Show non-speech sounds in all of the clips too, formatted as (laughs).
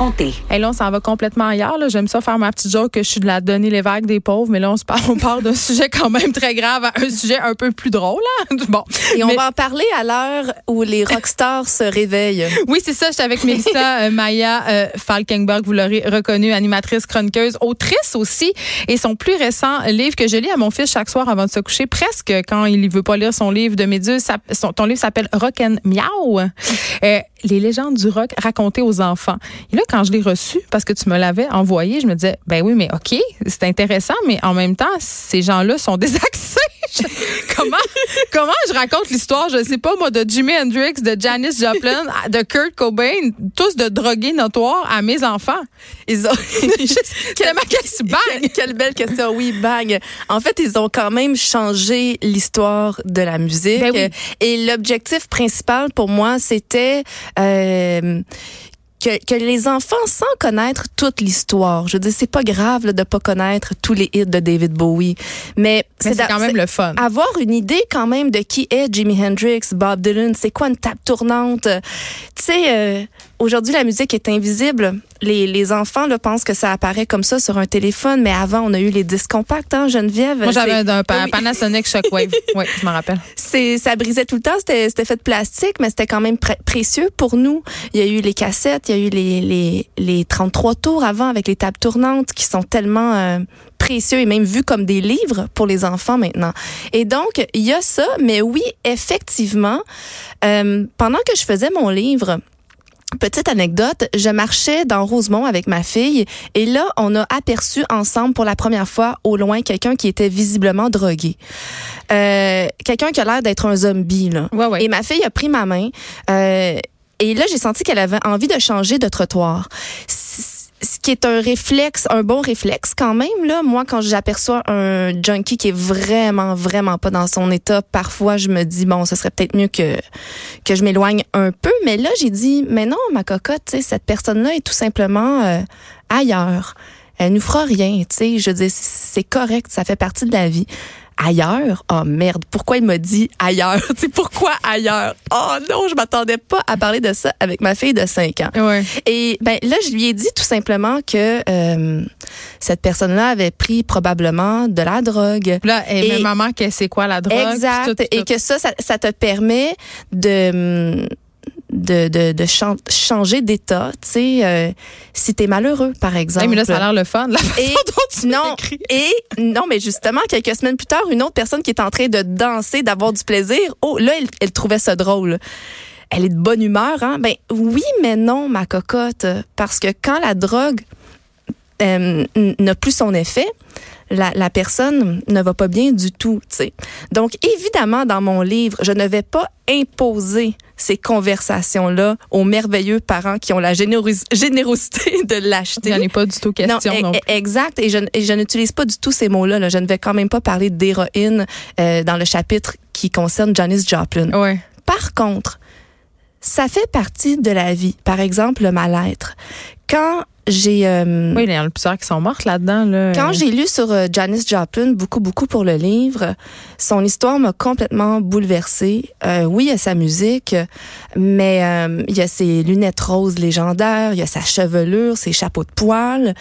effronté. Et là, on s'en va complètement ailleurs. là. J'aime ça faire ma petite joke que je suis de la donnée les vagues des pauvres, mais là, on se parle, (laughs) on parle d'un sujet quand même très grave à un sujet un peu plus drôle. Là. (laughs) Bon. Et on Mais- va en parler à l'heure où les rockstars se réveillent. (laughs) Oui, c'est ça. J'étais avec Mélissa euh, Maya euh, Falkenberg, vous l'aurez reconnue, animatrice, chroniqueuse, autrice aussi. Et son plus récent livre que je lis à mon fils chaque soir avant de se coucher, presque quand il ne veut pas lire son livre de Méduse, ça- son- ton livre s'appelle Rock and Miau. Euh, les légendes du rock racontées aux enfants. Et là, quand je l'ai reçu, parce que tu me l'avais envoyé, je me disais, ben oui, mais OK, c'est intéressant, mais en même temps, ces gens-là sont (laughs) désaxés. (laughs) Comment, comment je raconte l'histoire, je sais pas, moi, de Jimi Hendrix, de Janis Joplin, de Kurt Cobain, tous de drogués notoires à mes enfants? Ils ont (laughs) C'était ma question. Bang! Quelle, quelle belle question. Oui, bang. En fait, ils ont quand même changé l'histoire de la musique. Ben oui. Et l'objectif principal pour moi, c'était euh, que, que les enfants, sans connaître toute l'histoire, je veux dire, c'est pas grave là, de pas connaître tous les hits de David Bowie, mais, Mais c'est quand même le fun. avoir une idée quand même de qui est Jimi Hendrix, Bob Dylan, c'est quoi une table tournante? Tu sais, euh, aujourd'hui la musique est invisible. Les, les enfants là, pensent que ça apparaît comme ça sur un téléphone, mais avant on a eu les disques compacts, hein, Geneviève. Moi, j'avais un, un pa- oui. Panasonic Shockwave. (laughs) oui, je m'en rappelle. c'est ça brisait tout le temps, c'était c'était fait de plastique, mais c'était quand même pré- précieux pour nous. Il y a eu les cassettes, il y a eu les les les 33 tours avant avec les tables tournantes qui sont tellement euh, précieux et même vus comme des livres pour les enfants maintenant. Et donc il y a ça, mais oui, effectivement, euh, pendant que je faisais mon livre, Petite anecdote, je marchais dans Rosemont avec ma fille et là, on a aperçu ensemble pour la première fois au loin quelqu'un qui était visiblement drogué. Euh, quelqu'un qui a l'air d'être un zombie là. Ouais, ouais. Et ma fille a pris ma main euh, et là, j'ai senti qu'elle avait envie de changer de trottoir. Ce qui est un réflexe, un bon réflexe quand même là. Moi, quand j'aperçois un junkie qui est vraiment, vraiment pas dans son état, parfois je me dis bon, ce serait peut-être mieux que que je m'éloigne un peu. Mais là, j'ai dit mais non, ma cocotte, cette personne-là est tout simplement euh, ailleurs. Elle nous fera rien, tu sais. Je dire, c'est correct, ça fait partie de la vie ailleurs? Oh merde, pourquoi il m'a dit ailleurs? (laughs) Tu sais, pourquoi ailleurs? Oh non, je m'attendais pas à parler de ça avec ma fille de 5 ans. Ouais. Et ben là, je lui ai dit tout simplement que euh, cette personne-là avait pris probablement de la drogue. Là, et, Et- maman, que c'est quoi la drogue? Exact. tout, Et que ça, ça, ça te permet de de, de, de chan- changer d'état, tu sais, euh, si t'es malheureux, par exemple. Hey, mais là, ça a l'air le fun. La façon Et dont tu non, et non, mais justement, quelques semaines plus tard, une autre personne qui est en train de danser, d'avoir du plaisir, oh, là, elle, elle trouvait ça drôle. Elle est de bonne humeur, hein? Ben oui, mais non, ma cocotte, parce que quand la drogue euh, n'a plus son effet, la, la personne ne va pas bien du tout, tu sais. Donc, évidemment, dans mon livre, je ne vais pas imposer ces conversations-là aux merveilleux parents qui ont la généros- générosité (laughs) de Il l'acheter. n'y en est pas du tout question. Non, non e- e- exact. Et je, et je n'utilise pas du tout ces mots-là. là. Je ne vais quand même pas parler d'héroïne euh, dans le chapitre qui concerne Janis Joplin. Ouais. Par contre, ça fait partie de la vie. Par exemple, le mal-être. Quand j'ai euh, Oui, il y en a plusieurs qui sont mortes là-dedans. Là. quand j'ai lu sur euh, Janis Joplin beaucoup beaucoup pour le livre, son histoire m'a complètement bouleversée. Euh, oui, il y a sa musique, mais euh, il y a ses lunettes roses légendaires, il y a sa chevelure, ses chapeaux de poils,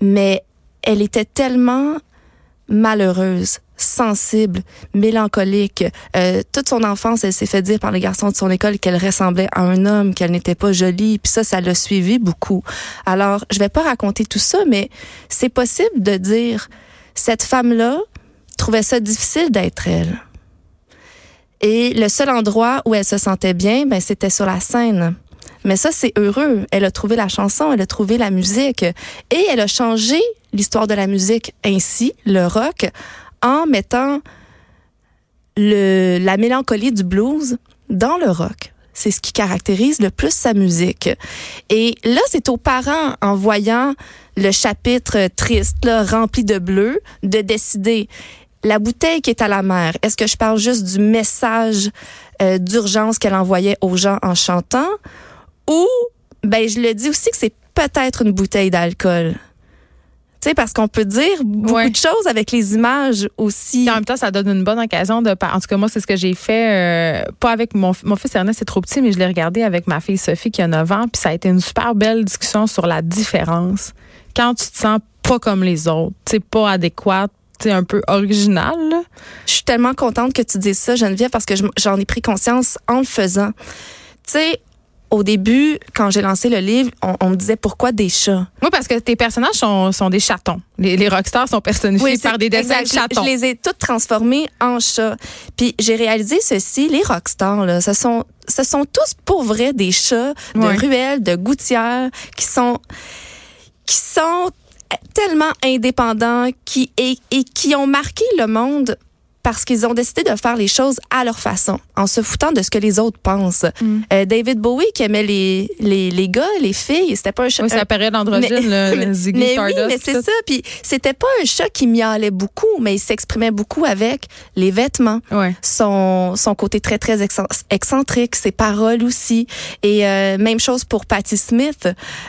mais elle était tellement malheureuse, sensible, mélancolique. Euh, toute son enfance, elle s'est fait dire par les garçons de son école qu'elle ressemblait à un homme, qu'elle n'était pas jolie, puis ça, ça l'a suivi beaucoup. Alors, je vais pas raconter tout ça, mais c'est possible de dire cette femme-là trouvait ça difficile d'être elle. Et le seul endroit où elle se sentait bien, ben c'était sur la scène. Mais ça, c'est heureux. Elle a trouvé la chanson, elle a trouvé la musique et elle a changé l'histoire de la musique ainsi, le rock, en mettant le, la mélancolie du blues dans le rock. C'est ce qui caractérise le plus sa musique. Et là, c'est aux parents, en voyant le chapitre triste, rempli de bleu, de décider la bouteille qui est à la mer. Est-ce que je parle juste du message euh, d'urgence qu'elle envoyait aux gens en chantant? Ou ben je le dis aussi que c'est peut-être une bouteille d'alcool. Sais, parce qu'on peut dire beaucoup Ouais. de choses avec les images aussi. En même temps, ça donne une bonne occasion de. En tout cas, moi, c'est ce que j'ai fait. euh, pas avec mon, mon fils Ernest, c'est trop petit, mais je l'ai regardé avec ma fille Sophie qui a 9 ans. Puis ça a été une super belle discussion sur la différence. Quand tu te sens pas comme les autres, tu pas adéquate, tu un peu original. là. Je suis tellement contente que tu dises ça, Geneviève, parce que je- j'en ai pris conscience en le faisant. Tu sais, au début, quand j'ai lancé le livre, on, on me disait pourquoi des chats? Oui, parce que tes personnages sont, sont des chatons. Les, les rockstars sont personnifiés c'est- par des dessins de. Je- chatons. Je les ai toutes transformées en chats. Puis j'ai réalisé ceci, les rockstars, là, ce sont, ce sont tous pour vrai des chats de ruelles, de gouttières, qui sont, qui sont tellement indépendants, qui, et, et qui ont marqué le monde parce qu'ils ont décidé de faire les choses à leur façon, en se foutant de ce que les autres pensent. Mm. Euh, David Bowie qui aimait les, les, les gars, les filles, c'était pas un chat. Oui, c'est la période androgyne, Mais- le (laughs) mais- Ziggy mais Stardust. oui, mais c'est ça. Puis c'était pas un chat qui miaulait beaucoup, mais il s'exprimait beaucoup avec les vêtements, Ouais. son, son côté très, très excen- excentrique, ses paroles aussi. Et euh, même chose pour Patti Smith.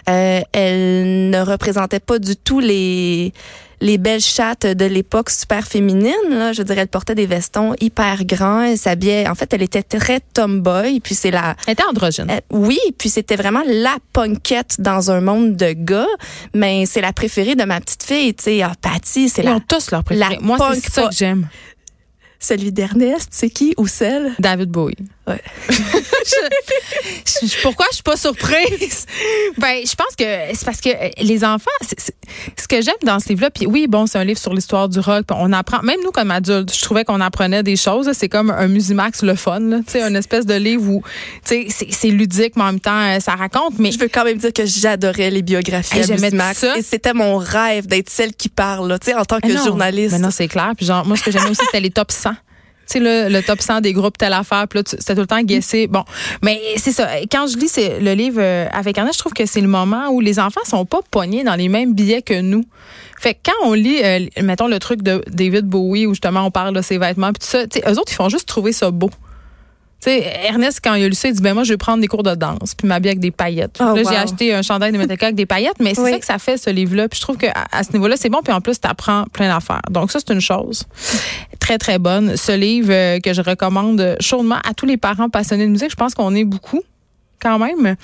Euh, elle ne représentait pas du tout les les belles chattes de l'époque super féminine. Là. Je dirais, elle portait des vestons hyper grands. Elle s'habillait... En fait, elle était très tomboy. Puis c'est la... Elle était androgyne. Euh, oui, puis c'était vraiment la punkette dans un monde de gars, mais c'est la préférée de ma petite fille, tu sais, ah, Patty, c'est Ils la ont tous leur préféré. la Moi, c'est ça que j'aime. celui d'Ernest, c'est qui ou celle? David Bowie. Ouais. Je- je- pourquoi je suis pas surprise? ben, je pense que c'est parce que euh, les enfants, c'est- c'est- ce que j'aime dans ce livre-là, puis oui, bon, c'est un livre sur l'histoire du rock, on apprend, même nous comme adultes, je trouvais qu'on apprenait des choses. là. C'est comme un Musimax le fun, tu sais, une espèce de livre où, tu sais, c'est- c'est ludique, mais en même temps, euh, ça raconte. Mais Je veux quand même dire que j'adorais les biographies Hey, à j'aimais Max ça. et c'était mon rêve d'être celle qui parle, tu sais, en tant que Mais non. journaliste. Mais non, c'est clair. Puis genre, moi, ce que j'aimais aussi, c'était les top 100. Tu sais, le, le top 100 des groupes telle affaire. Puis là, c'était tout le temps guessé. Bon, mais c'est ça. Quand je lis le livre euh, avec Anna, je trouve que c'est le moment où les enfants sont pas pognés dans les mêmes billets que nous. Fait que quand on lit, euh, mettons, le truc de David Bowie, où justement on parle de ses vêtements, puis tout ça, eux autres, ils font juste trouver ça beau. Tu sais, Ernest, quand il a lu ça, il dit, ben moi, je vais prendre des cours de danse, puis m'habiller avec des paillettes. Oh, là, wow. j'ai acheté un chandail de Metallica avec des paillettes, mais c'est Oui. ça que ça fait, ce livre-là. Puis je trouve qu'à à ce niveau-là, c'est bon, puis en plus, tu apprends plein d'affaires. Donc ça, c'est une chose très, très bonne. Ce livre euh, que je recommande chaudement à tous les parents passionnés de musique, je pense qu'on est beaucoup quand même.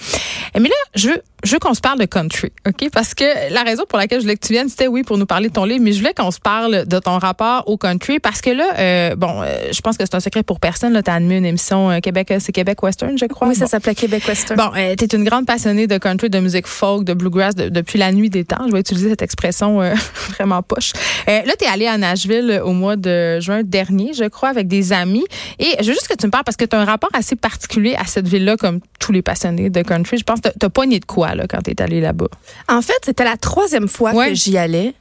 Mais là, je veux, je veux qu'on se parle de country, OK? Parce que la raison pour laquelle je voulais que tu viennes, c'était oui, pour nous parler de ton livre, mais je voulais qu'on se parle de ton rapport au country parce que là, euh, bon, euh, je pense que c'est un secret pour personne. Tu as animé une émission euh, Québec, c'est Québec Western, je crois. Oui, ça Bon. s'appelait Québec Western. Bon, euh, tu es une grande passionnée de country, de musique folk, de bluegrass de- depuis la nuit des temps. Je vais utiliser cette expression euh, (laughs) vraiment poche. Euh, là, tu es allée à Nashville au mois de juin dernier, je crois, avec des amis. Et je veux juste que tu me parles parce que tu as un rapport assez particulier à cette ville-là, comme tous les passionnés de country. Je pense que tu as pogné de quoi là, quand tu es allée là-bas? En fait, c'était la troisième fois Ouais. que j'y allais.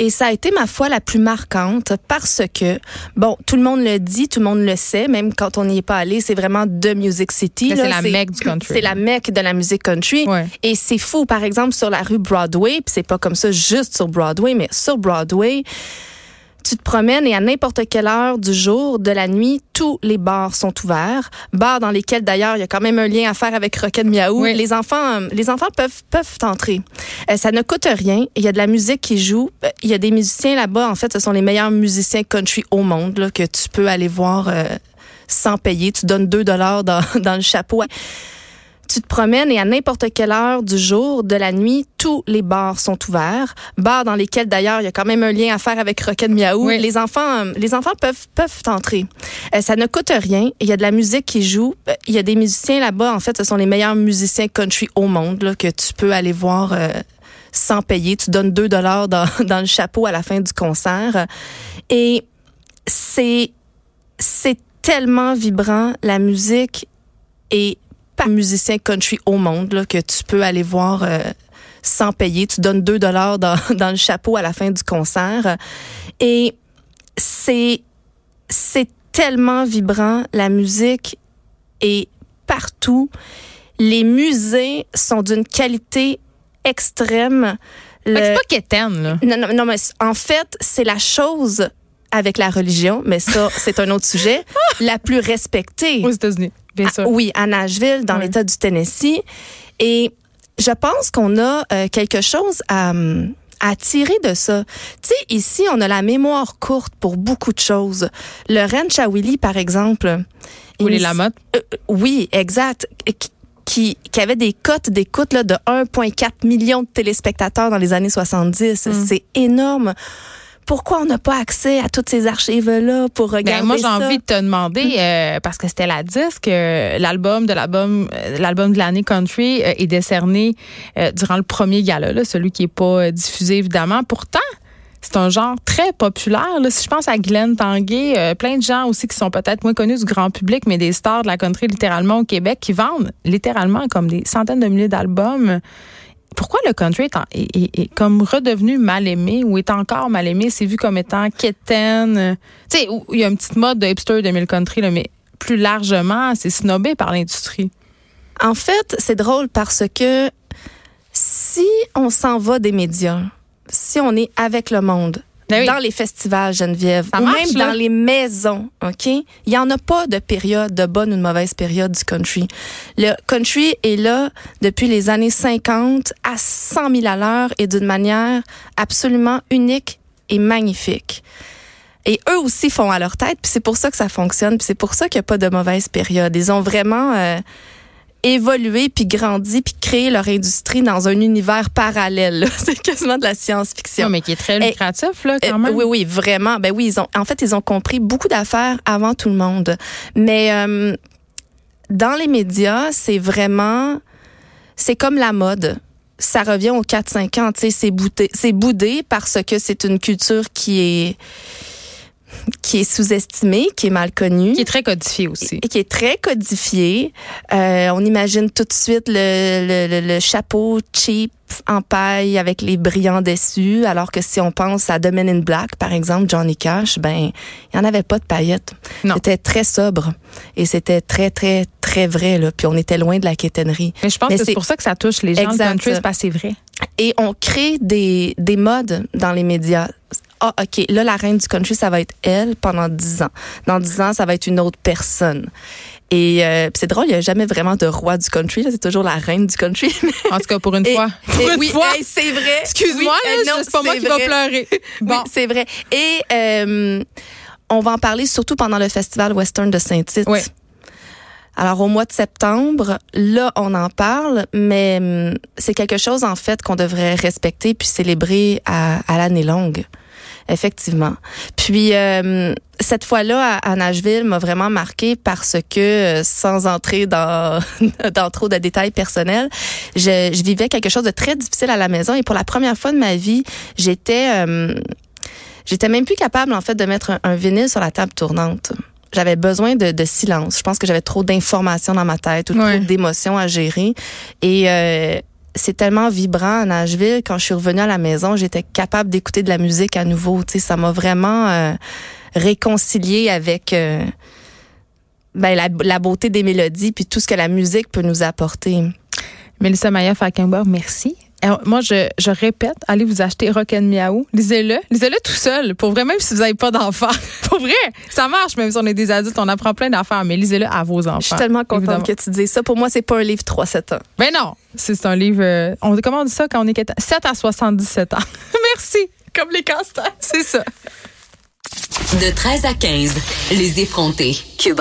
Et ça a été ma foi la plus marquante parce que, bon, tout le monde le dit, tout le monde le sait, même quand on n'y est pas allé, c'est vraiment The Music City. C'est la mecque du country. C'est la mecque de la musique country. Ouais. Et c'est fou, par exemple, sur la rue Broadway, puis c'est pas comme ça juste sur Broadway, mais sur Broadway, tu te promènes et à n'importe quelle heure du jour, de la nuit, tous les bars sont ouverts. Bars dans lesquels d'ailleurs il y a quand même un lien à faire avec Rocket Miaou. Oui. Les enfants, euh, les enfants peuvent peuvent entrer. Euh, ça ne coûte rien. Il y a de la musique qui joue. Euh, Il y a des musiciens là-bas. En fait, ce sont les meilleurs musiciens country au monde là, que tu peux aller voir euh, sans payer. Tu donnes 2 dollars dans, (laughs) dans le chapeau. Tu te promènes et à n'importe quelle heure du jour, de la nuit, tous les bars sont ouverts. Bars dans lesquels d'ailleurs il y a quand même un lien à faire avec Rocket Miaou. Oui. Les enfants, euh, les enfants peuvent peuvent entrer. Euh, ça ne coûte rien. Il y a de la musique qui joue. Euh, Il y a des musiciens là-bas. En fait, ce sont les meilleurs musiciens country au monde là, que tu peux aller voir. euh, sans payer, tu donnes 2 dollars dans, (laughs) dans le chapeau à la fin du concert. Et c'est c'est tellement vibrant la musique et par musicien country au monde là, que tu peux aller voir euh, sans payer. Tu donnes 2 dollars dans, (laughs) dans le chapeau à la fin du concert. Et c'est c'est tellement vibrant la musique est partout. Les musées sont d'une qualité extrême. Le- C'est pas quétaine, là. non, non, non, mais en fait, c'est la chose avec la religion, mais ça, (laughs) c'est un autre sujet, la plus respectée. Aux États-Unis, bien Ah, sûr. oui, à Nashville, dans Oui. l'État du Tennessee. Et je pense qu'on a euh, quelque chose à, à tirer de ça. Tu sais, ici, on a la mémoire courte pour beaucoup de choses. Le Ranch à Willy, par exemple. Ou les Lamotte. Euh, oui, exact. Qui, qui, avait des cotes d'écoute de 1,4 million de téléspectateurs dans les années 70. Mm. C'est énorme pourquoi on n'a pas accès à toutes ces archives-là pour ben, regarder ben, moi, j'ai envie de te demander, mm. euh, parce que c'était la disque, euh, l'album de l'album euh, l'album de l'année country est décerné durant le premier gala, là, celui qui est pas diffusé évidemment. Pourtant, c'est un genre très populaire. Là. Si je pense à Glenn Tanguay, plein de gens aussi qui sont peut-être moins connus du grand public, mais des stars de la country littéralement au Québec qui vendent littéralement comme des centaines de milliers d'albums pourquoi le country est, comme redevenu mal aimé ou est encore mal aimé? C'est vu comme étant quétaine. Tu sais, il y a une petite mode de hipster de mille country, là, mais plus largement, c'est snobé par l'industrie. En fait, c'est drôle parce que si on s'en va des médias, si on est avec le monde, ben dans les festivals, Geneviève, ou même dans les maisons, OK? Il n'y en a pas de période, de bonne ou de mauvaise période du country. Le country est là depuis les années 50 à 100 000 à l'heure et d'une manière absolument unique et magnifique. Et eux aussi font à leur tête, puis c'est pour ça que ça fonctionne, puis c'est pour ça qu'il n'y a pas de mauvaise période. Ils ont vraiment... Euh, évoluer puis grandir puis créer leur industrie dans un univers parallèle. (laughs) C'est quasiment de la science-fiction. mais qui est très lucratif là quand euh, même. oui oui, vraiment. Ben oui, ils ont en fait ils ont compris beaucoup d'affaires avant tout le monde. Mais euh, dans les médias, c'est vraiment c'est comme la mode ça revient aux 4-5 ans, tu sais, c'est boudé, c'est boudé parce que c'est une culture qui est qui est sous-estimé, qui est mal connu. Qui est très codifié aussi. Et qui est très codifié. Euh, on imagine tout de suite le, le, le, chapeau cheap en paille avec les brillants dessus, alors que si on pense à The Men in Black, par exemple, Johnny Cash, ben, il n'y en avait pas de paillettes. C'était très sobre. Et c'était très, très, très vrai, là. Puis on était loin de la quétainerie. Mais je pense que c'est pour ça que ça touche les gens exact. de country, c'est vrai. Et on crée des, des modes dans les médias ah, OK, là, la reine du country, ça va être elle pendant dix ans. Dans dix ans, ça va être une autre personne. Et euh, c'est drôle, il n'y a jamais vraiment de roi du country. C'est toujours la reine du country. (laughs) en tout cas, pour une fois. Pour une oui, fois. c'est vrai. Excuse-moi, c'est pas moi qui va pleurer. (laughs) Bon. c'est vrai. Et euh, on va en parler surtout pendant le Festival Western de Saint-Tite. Oui. Alors au mois de septembre, là on en parle, mais hum, c'est quelque chose en fait qu'on devrait respecter puis célébrer à, à l'année longue effectivement. Puis euh, cette fois-là à, Nashville m'a vraiment marqué parce que sans entrer dans (laughs) dans trop de détails personnels, je, je, vivais quelque chose de très difficile à la maison et pour la première fois de ma vie, j'étais euh, j'étais même plus capable en fait de mettre un, vinyle sur la table tournante j'avais besoin de, de, silence. Je pense que j'avais trop d'informations dans ma tête ou trop d'émotions à gérer. Et euh, c'est tellement vibrant à Nashville. Quand je suis revenue à la maison, j'étais capable d'écouter de la musique à nouveau. Tu ça m'a vraiment euh, réconcilié avec euh, ben, la, la, beauté des mélodies puis tout ce que la musique peut nous apporter. Melissa Maya Falkenberg, merci moi, je, je, répète, allez vous acheter Rock and Miaou. Lisez-le. Lisez-le tout seul. Pour vrai, même si vous n'avez pas d'enfants. (laughs) pour vrai, ça marche, même si on est des adultes, on apprend plein d'affaires, mais lisez-le à vos enfants. Je suis tellement contente que tu dises ça. Pour moi, c'est pas un livre 3-7 ans. Ben non. C'est un livre, euh, on, comment on dit ça quand on est 7 à 77 ans? (laughs) Merci. Comme les castors. C'est ça. De 13 à 15, les effrontés. Cube